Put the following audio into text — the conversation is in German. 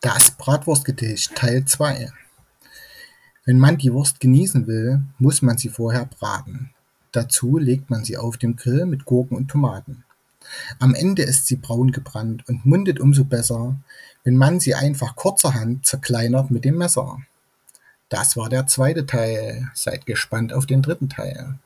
Das Bratwurstgedicht Teil 2 Wenn man die Wurst genießen will, muss man sie vorher braten. Dazu legt man sie auf dem Grill mit Gurken und Tomaten. Am Ende ist sie braun gebrannt und mundet umso besser, wenn man sie einfach kurzerhand zerkleinert mit dem Messer. Das war der zweite Teil, seid gespannt auf den dritten Teil.